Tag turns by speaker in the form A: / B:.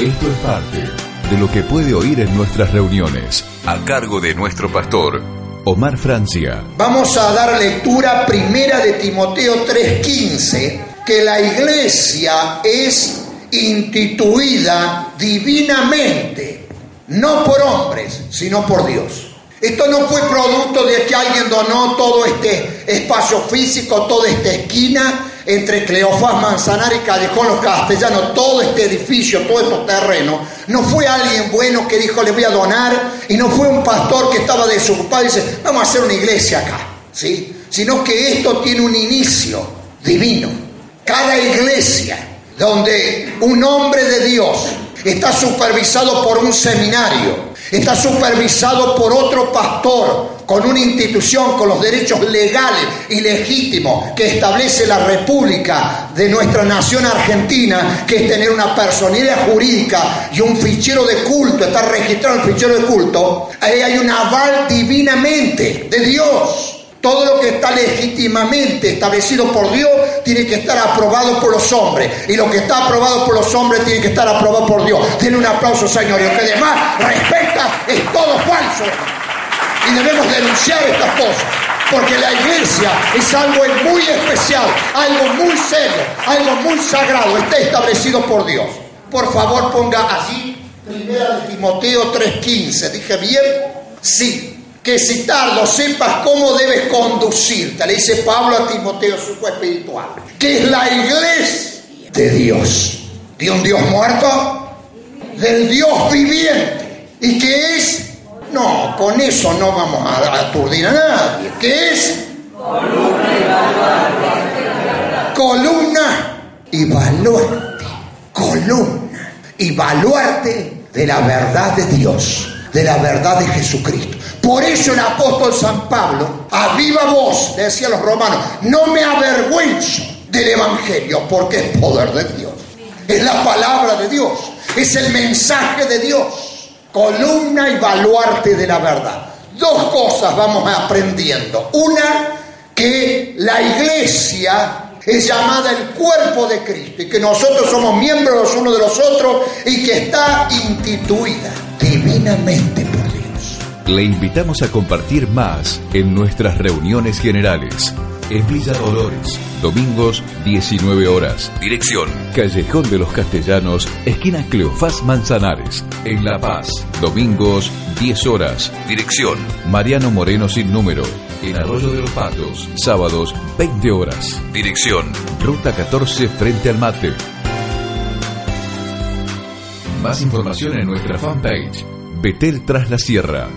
A: Esto es parte de lo que puede oír en nuestras reuniones, a cargo de nuestro pastor, Omar Francia.
B: Vamos a dar lectura primera de Timoteo 3:15, que la iglesia es instituida divinamente, no por hombres, sino por Dios. Esto no fue producto de que alguien donó todo este espacio físico, toda esta esquina entre Cleofás, Manzanar y Callejón Los Castellanos, todo este edificio, todo este terreno. No fue alguien bueno que dijo le voy a donar y no fue un pastor que estaba desocupado y dice vamos a hacer una iglesia acá, ¿sí? Sino que esto tiene un inicio divino. Cada iglesia donde un hombre de Dios está supervisado por un seminario, está supervisado por otro pastor, con una institución, con los derechos legales y legítimos que establece la República de nuestra nación argentina, que es tener una personalidad jurídica y un fichero de culto, está registrado el fichero de culto, ahí hay un aval divinamente de Dios. Todo lo que está legítimamente establecido por Dios tiene que estar aprobado por los hombres. Y lo que está aprobado por los hombres tiene que estar aprobado por Dios. Tiene un aplauso, Señor. Y lo que demás respecta es todo falso. Y debemos denunciar estas cosas. Porque la iglesia es algo muy especial, algo muy serio, algo muy sagrado. Está establecido por Dios. Por favor, ponga allí Primera de Timoteo 3.15. ¿Dije bien? Sí que si tardo sepas cómo debes conducirte, le dice Pablo a Timoteo, su espiritual, que es la iglesia de Dios, de un Dios muerto, del Dios viviente, y que es, no, con eso no vamos a aturdir a nadie, que es columna y baluarte, columna y baluarte, columna y baluarte de la verdad de Dios, de la verdad de Jesucristo. Por eso el apóstol San Pablo, a viva voz, decía a los romanos, no me avergüenzo del Evangelio porque es poder de Dios. Es la palabra de Dios, es el mensaje de Dios, columna y baluarte de la verdad. Dos cosas vamos aprendiendo. Una, que la iglesia es llamada el cuerpo de Cristo y que nosotros somos miembros los unos de los otros y que está instituida divinamente
A: le invitamos a compartir más en nuestras reuniones generales. En Villa Dolores, domingos 19 horas. Dirección, Callejón de los Castellanos, esquina Cleofás Manzanares. En La Paz, domingos 10 horas. Dirección, Mariano Moreno sin número. En Arroyo de los Patos, sábados 20 horas. Dirección, Ruta 14 frente al Mate. Más información en nuestra fanpage, Betel tras la Sierra.